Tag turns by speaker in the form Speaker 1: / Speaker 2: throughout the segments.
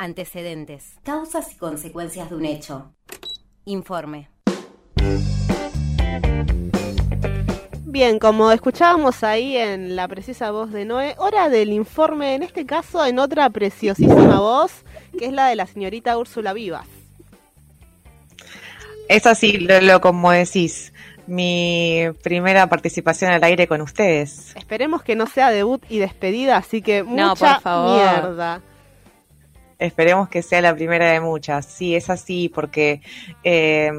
Speaker 1: Antecedentes. Causas y consecuencias de un hecho. Informe.
Speaker 2: Bien, como escuchábamos ahí en la precisa voz de Noé, hora del informe, en este caso en otra preciosísima voz, que es la de la señorita Úrsula Vivas.
Speaker 3: Es así, lo como decís, mi primera participación al aire con ustedes.
Speaker 2: Esperemos que no sea debut y despedida, así que mucha mierda.
Speaker 3: Esperemos que sea la primera de muchas. Sí, es así, porque eh,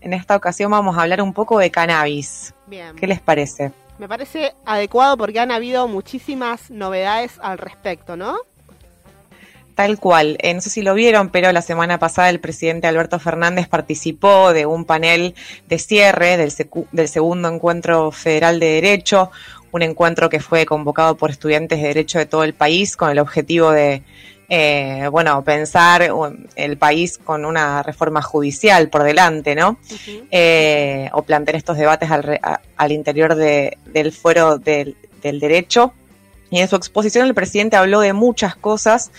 Speaker 3: en esta ocasión vamos a hablar un poco de cannabis. Bien. ¿Qué les parece?
Speaker 2: Me parece adecuado porque han habido muchísimas novedades al respecto, ¿no?
Speaker 3: Tal cual. Eh, no sé si lo vieron, pero la semana pasada el presidente Alberto Fernández participó de un panel de cierre del, del segundo encuentro federal de derecho, un encuentro que fue convocado por estudiantes de derecho de todo el país con el objetivo de eh, bueno, pensar el país con una reforma judicial por delante, ¿no? Eh, o plantear estos debates al, al interior del fuero del, del derecho. Y en su exposición el presidente habló de muchas cosas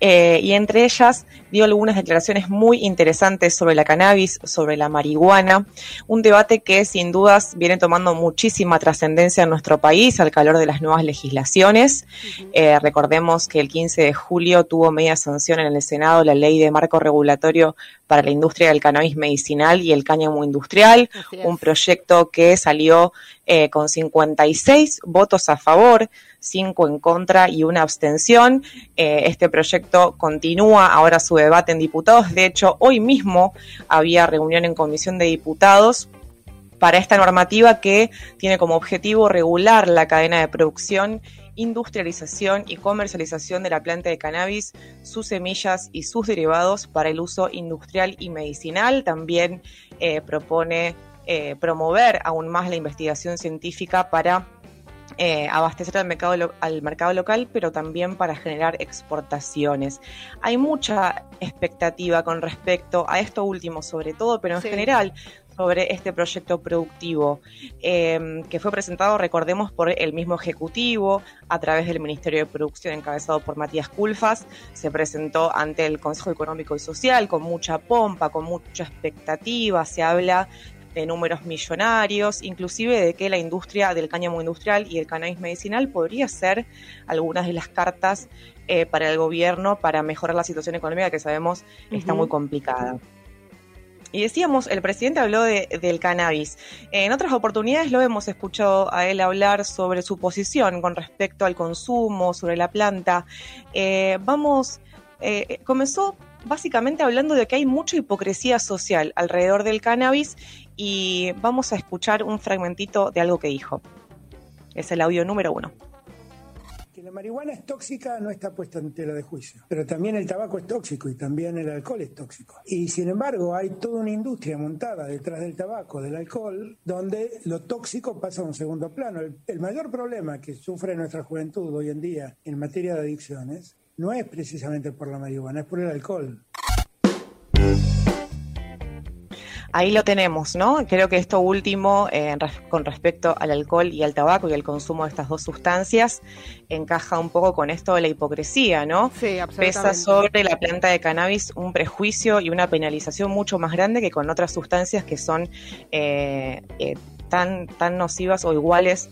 Speaker 3: eh, y entre ellas dio algunas declaraciones muy interesantes sobre la cannabis, sobre la marihuana, un debate que sin dudas viene tomando muchísima trascendencia en nuestro país al calor de las nuevas legislaciones. Eh, recordemos que el 15 de julio tuvo media sanción en el Senado la ley de marco regulatorio para la industria del cannabis medicinal y el cáñamo industrial, un proyecto que salió eh, con 56 votos a favor, 5 en contra y una abstención. Eh, este proyecto continúa ahora su debate en diputados. De hecho, hoy mismo había reunión en comisión de diputados para esta normativa que tiene como objetivo regular la cadena de producción industrialización y comercialización de la planta de cannabis, sus semillas y sus derivados para el uso industrial y medicinal. También eh, propone eh, promover aún más la investigación científica para eh, abastecer al mercado, al mercado local, pero también para generar exportaciones. Hay mucha expectativa con respecto a esto último, sobre todo, pero en general sobre este proyecto productivo em, que fue presentado, recordemos, por el mismo Ejecutivo a través del Ministerio de Producción encabezado por Matías Culfas. Se presentó ante el Consejo Económico y Social con mucha pompa, con mucha expectativa. Se habla de números millonarios, inclusive de que la industria del cáñamo industrial y el cannabis medicinal podría ser algunas de las cartas eh, para el gobierno para mejorar la situación económica que sabemos está muy complicada. Y decíamos, el presidente habló del cannabis. En otras oportunidades lo hemos escuchado a él hablar sobre su posición con respecto al consumo, sobre la planta. Eh, vamos, eh, comenzó básicamente hablando de que hay mucha hipocresía social alrededor del cannabis y vamos a escuchar un fragmentito de algo que dijo. Es el audio número uno.
Speaker 4: Que la marihuana es tóxica no está puesta en tela de juicio, pero también el tabaco es tóxico y también el alcohol es tóxico. Y sin embargo hay toda una industria montada detrás del tabaco, del alcohol, donde lo tóxico pasa a un segundo plano. El, el mayor problema que sufre nuestra juventud hoy en día en materia de adicciones no es precisamente por la marihuana, es por el alcohol.
Speaker 3: Ahí lo tenemos, ¿no? Creo que esto último, eh, con respecto al alcohol y al tabaco y al consumo de estas dos sustancias, encaja un poco con esto de la hipocresía, ¿no?
Speaker 2: Sí, absolutamente.
Speaker 3: Pesa sobre la planta de cannabis un prejuicio y una penalización mucho más grande que con otras sustancias que son eh, eh, tan, tan nocivas o iguales,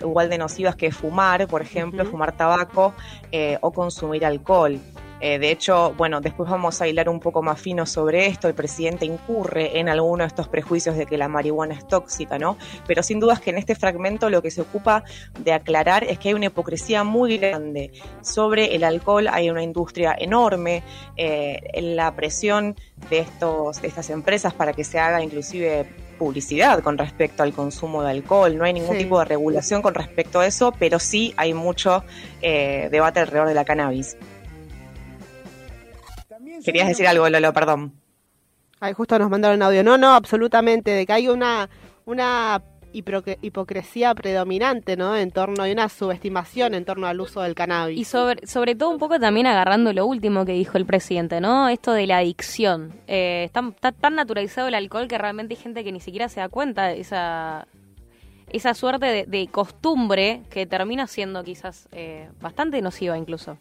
Speaker 3: igual de nocivas que fumar, por ejemplo, fumar tabaco o consumir alcohol. Eh, de hecho, bueno, después vamos a hilar un poco más fino sobre esto. El presidente incurre en alguno de estos prejuicios de que la marihuana es tóxica, ¿no? Pero sin dudas que en este fragmento lo que se ocupa de aclarar es que hay una hipocresía muy grande. Sobre el alcohol hay una industria enorme, eh, la presión de, estos, de estas empresas para que se haga inclusive publicidad con respecto al consumo de alcohol, no hay ningún tipo de regulación con respecto a eso, pero sí hay mucho eh, debate alrededor de la cannabis. Querías decir algo, Lolo, perdón.
Speaker 2: Ay, justo nos mandaron audio. No, no, absolutamente, de que hay una, una hipocresía predominante, ¿no? En torno, hay una subestimación en torno al uso del cannabis.
Speaker 5: Y sobre, sobre todo un poco también agarrando lo último que dijo el presidente, ¿no? Esto de la adicción. Eh, está, tan naturalizado el alcohol que realmente hay gente que ni siquiera se da cuenta de esa, esa suerte de, costumbre que termina siendo quizás eh, bastante nociva incluso.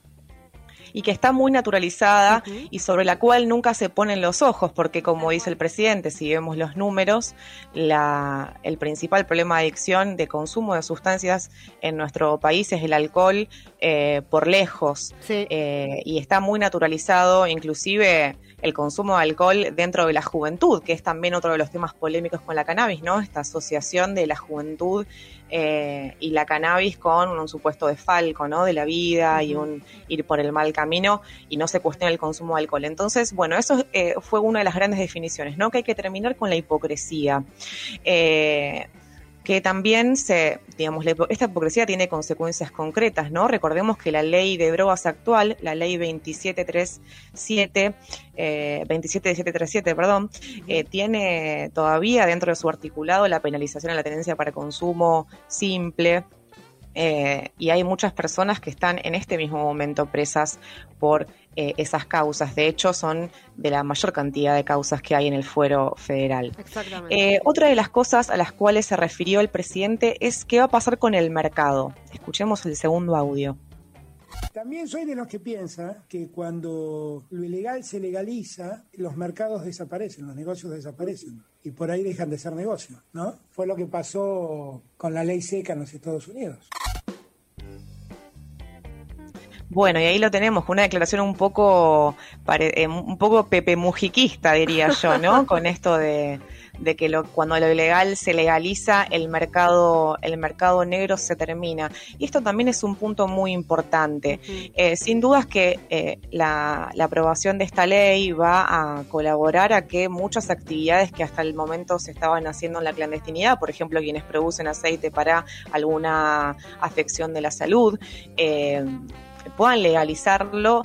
Speaker 3: Y que está muy naturalizada y sobre la cual nunca se ponen los ojos, porque como dice el presidente, si vemos los números, la, el principal problema de adicción de consumo de sustancias en nuestro país es el alcohol eh, por lejos. Eh, y está muy naturalizado, inclusive el consumo de alcohol dentro de la juventud, que es también otro de los temas polémicos con la cannabis, ¿no? Esta asociación de la juventud eh, y la cannabis con un supuesto desfalco, ¿no? De la vida y un ir por el mal camino y no se cuestiona el consumo de alcohol. Entonces, bueno, eso eh, fue una de las grandes definiciones, ¿no? Que hay que terminar con la hipocresía. Eh, que también se, digamos, esta hipocresía tiene consecuencias concretas, ¿no? Recordemos que la ley de drogas actual, la ley 2737, eh, 27737, perdón, eh, tiene todavía dentro de su articulado la penalización a la tenencia para consumo simple, eh, y hay muchas personas que están en este mismo momento presas por eh, esas causas. De hecho, son de la mayor cantidad de causas que hay en el fuero federal. Eh, otra de las cosas a las cuales se refirió el presidente es qué va a pasar con el mercado. Escuchemos el segundo audio.
Speaker 4: También soy de los que piensa que cuando lo ilegal se legaliza, los mercados desaparecen, los negocios desaparecen y por ahí dejan de ser negocios, ¿no? Fue lo que pasó con la ley seca en los Estados Unidos.
Speaker 3: Bueno, y ahí lo tenemos, una declaración un poco, eh, un poco pepe mujiquista, diría yo, ¿no? Con esto de, de que lo, cuando lo ilegal se legaliza, el mercado, el mercado negro se termina. Y esto también es un punto muy importante. Eh, sin dudas que eh, la, la, aprobación de esta ley va a colaborar a que muchas actividades que hasta el momento se estaban haciendo en la clandestinidad, por ejemplo, quienes producen aceite para alguna afección de la salud, eh, puedan legalizarlo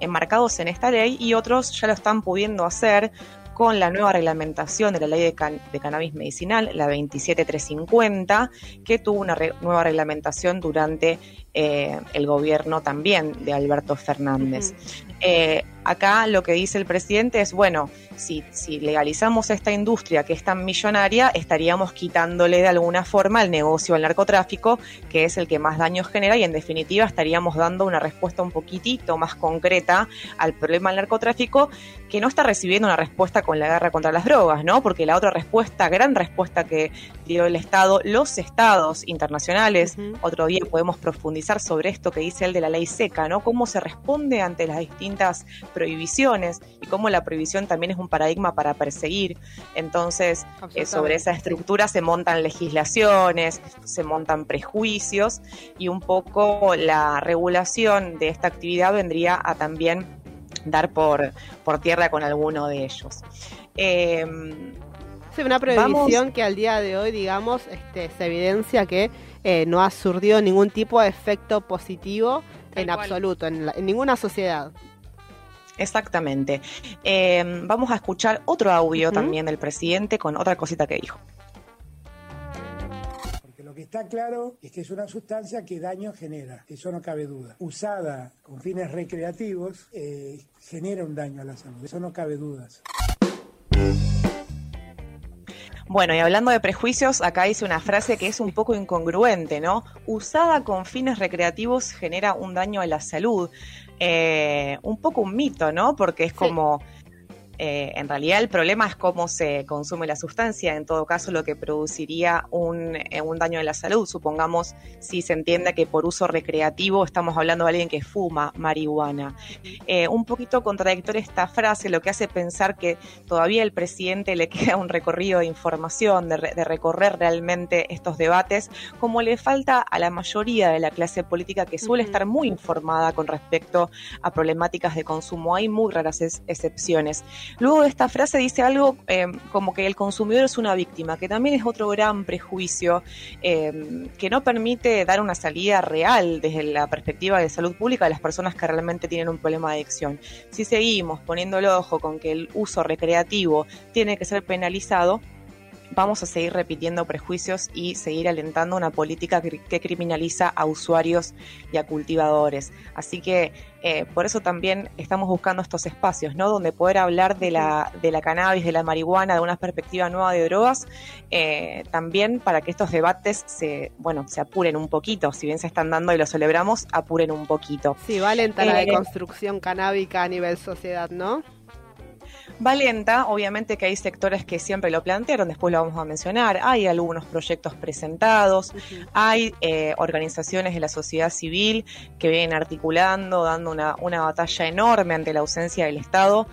Speaker 3: enmarcados en esta ley y otros ya lo están pudiendo hacer con la nueva reglamentación de la ley de, cannabis medicinal, la 27350, que tuvo una nueva reglamentación durante eh, el gobierno también de Alberto Fernández. Eh, acá lo que dice el presidente es, bueno, si, si, legalizamos esta industria que es tan millonaria, estaríamos quitándole de alguna forma el negocio al narcotráfico, que es el que más daños genera, y en definitiva estaríamos dando una respuesta un poquitito más concreta al problema del narcotráfico, que no está recibiendo una respuesta con la guerra contra las drogas, ¿no? Porque la otra respuesta, gran respuesta que dio el Estado, los estados internacionales, otro día podemos profundizar sobre esto que dice él de la ley seca, ¿no? Cómo se responde ante las distintas prohibiciones y cómo la prohibición también es un paradigma para perseguir. Entonces, eh, sobre esa estructura se montan legislaciones, se montan prejuicios y un poco la regulación de esta actividad vendría a también dar por, por tierra con alguno de ellos.
Speaker 2: Eh, una prohibición que al día de hoy, digamos, este, se evidencia que eh, no ha surgido ningún tipo de efecto positivo en absoluto, en, ninguna sociedad.
Speaker 3: Exactamente. Eh, vamos a escuchar otro audio también del presidente con otra cosita que dijo.
Speaker 4: Porque lo que está claro es que es una sustancia que daño genera, eso no cabe duda. Usada con fines recreativos, eh, genera un daño a la salud, eso no cabe dudas.
Speaker 3: Bueno, y hablando de prejuicios, acá dice una frase que es un poco incongruente, ¿no? Usada con fines recreativos genera un daño a la salud. Eh, un poco un mito, ¿no? Porque es como eh, en realidad el problema es cómo se consume la sustancia, en todo caso lo que produciría un, eh, un, daño en la salud. Supongamos si se entiende que por uso recreativo estamos hablando de alguien que fuma marihuana. Eh, un poquito contradictoria esta frase, lo que hace pensar que todavía el presidente le queda un recorrido de información, de, de recorrer realmente estos debates, como le falta a la mayoría de la clase política que suele estar muy informada con respecto a problemáticas de consumo. Hay muy raras excepciones. Luego de esta frase dice algo eh, como que el consumidor es una víctima, que también es otro gran prejuicio eh, que no permite dar una salida real desde la perspectiva de salud pública a las personas que realmente tienen un problema de adicción. Si seguimos poniendo el ojo con que el uso recreativo tiene que ser penalizado, vamos a seguir repitiendo prejuicios y seguir alentando una política que, criminaliza a usuarios y a cultivadores. Así que eh, por eso también estamos buscando estos espacios, ¿no? Donde poder hablar de la, de la cannabis, de la marihuana, de una perspectiva nueva de drogas, eh, también para que estos debates se, bueno, se apuren un poquito, si bien se están dando y lo celebramos, apuren un poquito.
Speaker 2: Sí, va lenta la eh, deconstrucción canábica a nivel sociedad, ¿no?
Speaker 3: Va lenta, obviamente que hay sectores que siempre lo plantearon, después lo vamos a mencionar, hay algunos proyectos presentados, hay eh, organizaciones de la sociedad civil que vienen articulando, dando una, una batalla enorme ante la ausencia del Estado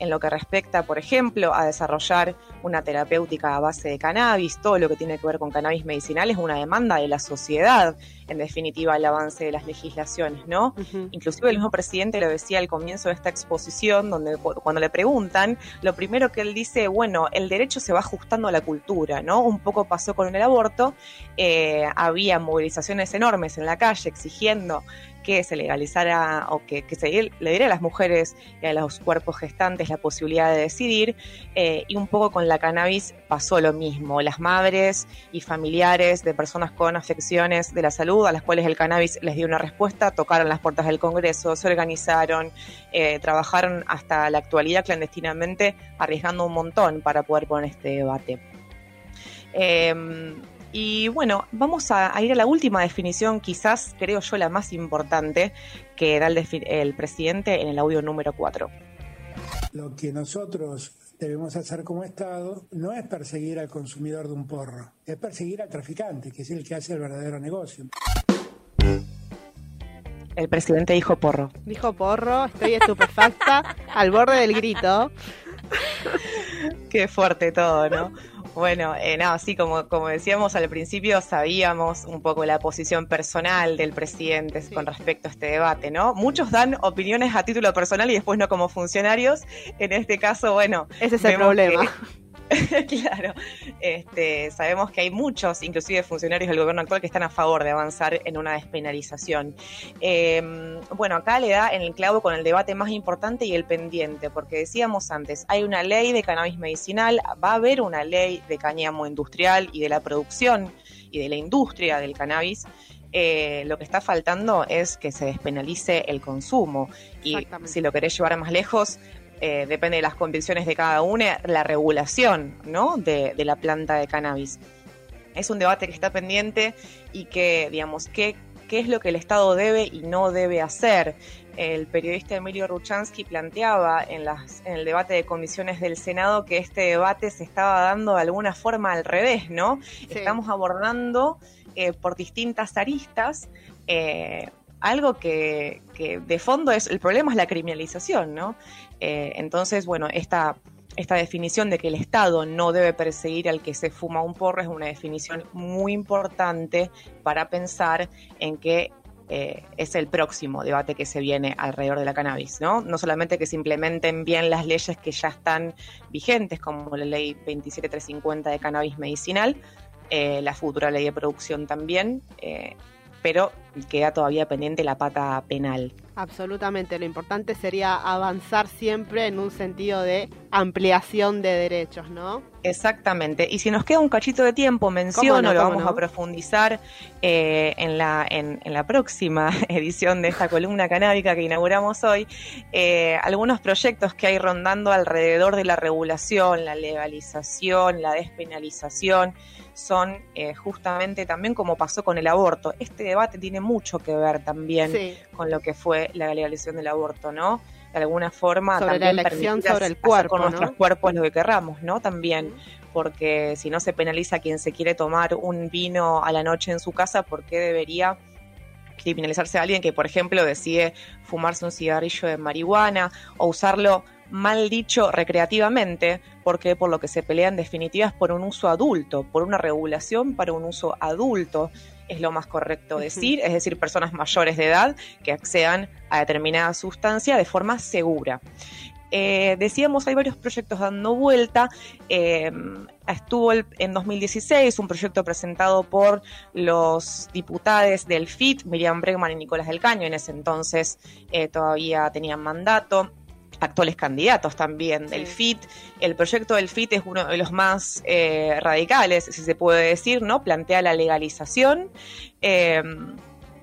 Speaker 3: en lo que respecta, por ejemplo, a desarrollar una terapéutica a base de cannabis, todo lo que tiene que ver con cannabis medicinal es una demanda de la sociedad, en definitiva, el avance de las legislaciones, ¿no? Inclusive el mismo presidente lo decía al comienzo de esta exposición, donde cuando le preguntan, lo primero que él dice, bueno, el derecho se va ajustando a la cultura, ¿no? Un poco pasó con el aborto, eh, había movilizaciones enormes en la calle exigiendo que se legalizara o que, se le diera a las mujeres y a los cuerpos gestantes la posibilidad de decidir. Eh, y un poco con la cannabis pasó lo mismo. Las madres y familiares de personas con afecciones de la salud a las cuales el cannabis les dio una respuesta, tocaron las puertas del Congreso, se organizaron, eh, trabajaron hasta la actualidad clandestinamente, arriesgando un montón para poder poner este debate. Eh, y bueno, vamos a, ir a la última definición, quizás creo yo la más importante, que da el, presidente en el audio número 4.
Speaker 4: Lo que nosotros debemos hacer como Estado no es perseguir al consumidor de un porro, es perseguir al traficante, que es el que hace el verdadero negocio.
Speaker 3: El presidente dijo porro.
Speaker 2: Dijo porro, estoy estupefacta, al borde del grito.
Speaker 3: Qué fuerte todo, ¿no? Bueno, eh, no, sí, como, como decíamos al principio, sabíamos un poco la posición personal del presidente con respecto a este debate, ¿no? Muchos dan opiniones a título personal y después no como funcionarios. En este caso, bueno.
Speaker 2: Ese es el problema.
Speaker 3: claro, este, sabemos que hay muchos, inclusive funcionarios del gobierno actual, que están a favor de avanzar en una despenalización. Em, bueno, acá le da en el clavo con el debate más importante y el pendiente, porque decíamos antes, hay una ley de cannabis medicinal, va a haber una ley de cáñamo industrial y de la producción y de la industria del cannabis. Eh, lo que está faltando es que se despenalice el consumo. Y si lo querés llevar más lejos, eh, depende de las convicciones de cada uno, la regulación ¿no? de, la planta de cannabis. Es un debate que está pendiente y que, digamos, ¿qué, qué es lo que el Estado debe y no debe hacer. El periodista Emilio Ruchansky planteaba en, las, en el debate de comisiones del Senado que este debate se estaba dando de alguna forma al revés, ¿no? Estamos abordando eh, por distintas aristas eh, algo que, de fondo es, el problema es la criminalización, ¿no? Eh, entonces, bueno, esta, esta definición de que el Estado no debe perseguir al que se fuma un porro es una definición muy importante para pensar en que eh, es el próximo debate que se viene alrededor de la cannabis, ¿no? No solamente que se implementen bien las leyes que ya están vigentes, como la ley 27350 de cannabis medicinal, eh, la futura ley de producción también, pero queda todavía pendiente la pata penal.
Speaker 2: Absolutamente, lo importante sería avanzar siempre en un sentido de ampliación de derechos, ¿no?
Speaker 3: Exactamente, y si nos queda un cachito de tiempo, menciono, lo vamos a profundizar eh, en, la, en, la próxima edición de esta columna canábica que inauguramos hoy, eh, algunos proyectos que hay rondando alrededor de la regulación, la legalización, la despenalización, son eh, justamente también como pasó con el aborto. Este debate tiene mucho que ver también con lo que fue la legalización del aborto, ¿no? De alguna forma
Speaker 2: sobre la elección sobre el cuerpo,
Speaker 3: con nuestros cuerpos lo que querramos, ¿no? También porque si no se penaliza a quien se quiere tomar un vino a la noche en su casa, ¿por qué debería criminalizarse a alguien que, por ejemplo, decide fumarse un cigarrillo de marihuana o usarlo mal dicho recreativamente, porque por lo que se pelea en definitiva es por un uso adulto, por una regulación para un uso adulto, es lo más correcto decir, es decir, personas mayores de edad que accedan a determinada sustancia de forma segura. Eh, decíamos, hay varios proyectos dando vuelta. Eh, estuvo en 2016 un proyecto presentado por los diputados del FIT, Miriam Bregman y Nicolás del Caño, en ese entonces eh, todavía tenían mandato actuales candidatos también del FIT. El proyecto del FIT es uno de los más eh, radicales, si se puede decir, ¿no? Plantea la legalización. Eh,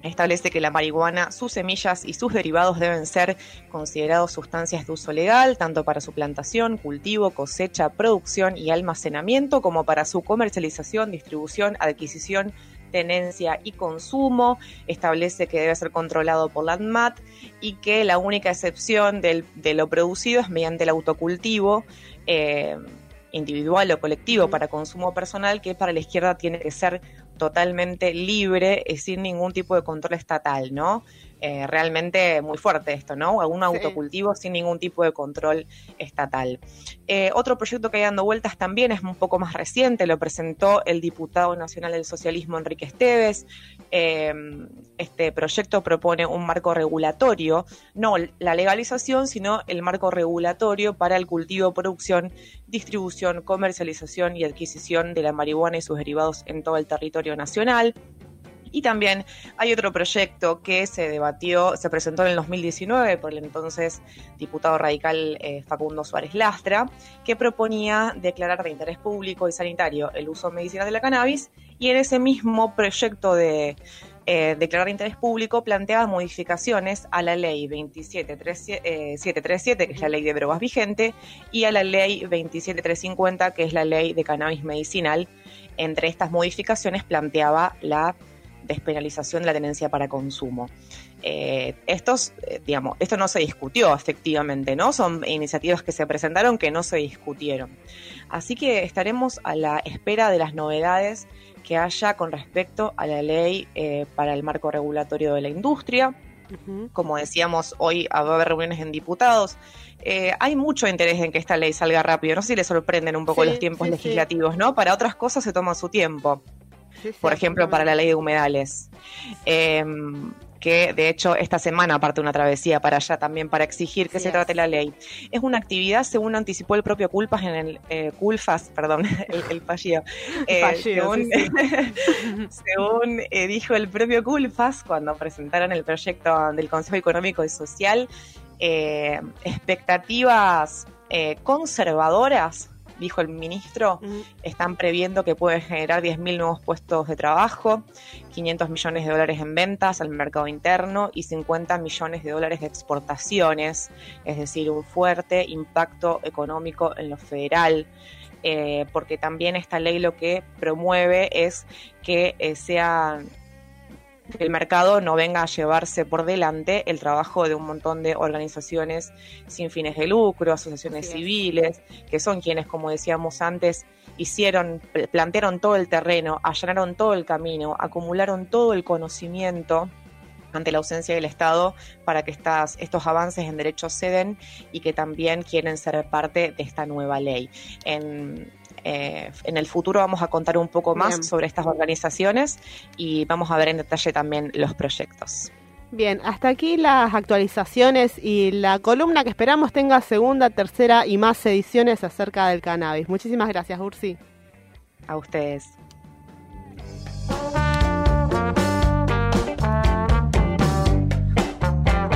Speaker 3: establece que la marihuana, sus semillas y sus derivados deben ser considerados sustancias de uso legal, tanto para su plantación, cultivo, cosecha, producción y almacenamiento, como para su comercialización, distribución, adquisición, tenencia y consumo, establece que debe ser controlado por la ANMAT y que la única excepción de lo producido es mediante el autocultivo. Eh, individual o colectivo para consumo personal que para la izquierda tiene que ser totalmente libre y sin ningún tipo de control estatal, ¿no? Eh, realmente muy fuerte esto, ¿no? Un autocultivo sin ningún tipo de control estatal. Eh, otro proyecto que hay dando vueltas también es un poco más reciente, lo presentó el diputado nacional del socialismo Enrique Esteves. Eh, este proyecto propone un marco regulatorio, no la legalización, sino el marco regulatorio para el cultivo, producción, distribución, comercialización y adquisición de la marihuana y sus derivados en todo el territorio nacional. Y también hay otro proyecto que se debatió, se presentó en el 2019 por el entonces diputado radical eh, Facundo Suárez Lastra, que proponía declarar de interés público y sanitario el uso medicinal de la cannabis y en ese mismo proyecto de eh, declarar de interés público planteaba modificaciones a la ley 27737, eh, que es la ley de drogas vigente, y a la ley 27350, que es la ley de cannabis medicinal. Entre estas modificaciones planteaba la despenalización de la tenencia para consumo. Eh, estos, eh, digamos, esto no se discutió efectivamente, ¿no? Son iniciativas que se presentaron que no se discutieron. Así que estaremos a la espera de las novedades que haya con respecto a la ley eh, para el marco regulatorio de la industria. Como decíamos, hoy va a haber reuniones en diputados. hay mucho interés en que esta ley salga rápido. No sé si le sorprenden un poco los tiempos legislativos, ¿no? Para otras cosas se toma su tiempo por ejemplo, para la ley de humedales. Em, que de hecho esta semana parte una travesía para allá también para exigir que se trate la ley. Es una actividad, según anticipó el propio Culpas en el eh, Culfas, perdón, el, fallido. Eh, según, eh, dijo el propio Culfas cuando presentaron el proyecto del Consejo Económico y Social, expectativas conservadoras dijo el ministro, están previendo que puede generar 10.000 nuevos puestos de trabajo, 500 millones de dólares en ventas al mercado interno y 50 millones de dólares de exportaciones, es decir, un fuerte impacto económico en lo federal. Eh, porque también esta ley lo que promueve es que eh, sea que el mercado no venga a llevarse por delante el trabajo de un montón de organizaciones sin fines de lucro, asociaciones civiles, que son quienes, como decíamos antes, hicieron, plantearon todo el terreno, allanaron todo el camino, acumularon todo el conocimiento ante la ausencia del Estado para que estas, estos avances en derechos se den y que también quieren ser parte de esta nueva ley. En, eh, en el futuro vamos a contar un poco más sobre estas organizaciones y vamos a ver en detalle también los proyectos.
Speaker 2: Bien, hasta aquí las actualizaciones y la columna que esperamos tenga segunda, tercera y más ediciones acerca del cannabis. Muchísimas gracias, Ursi.
Speaker 3: A ustedes.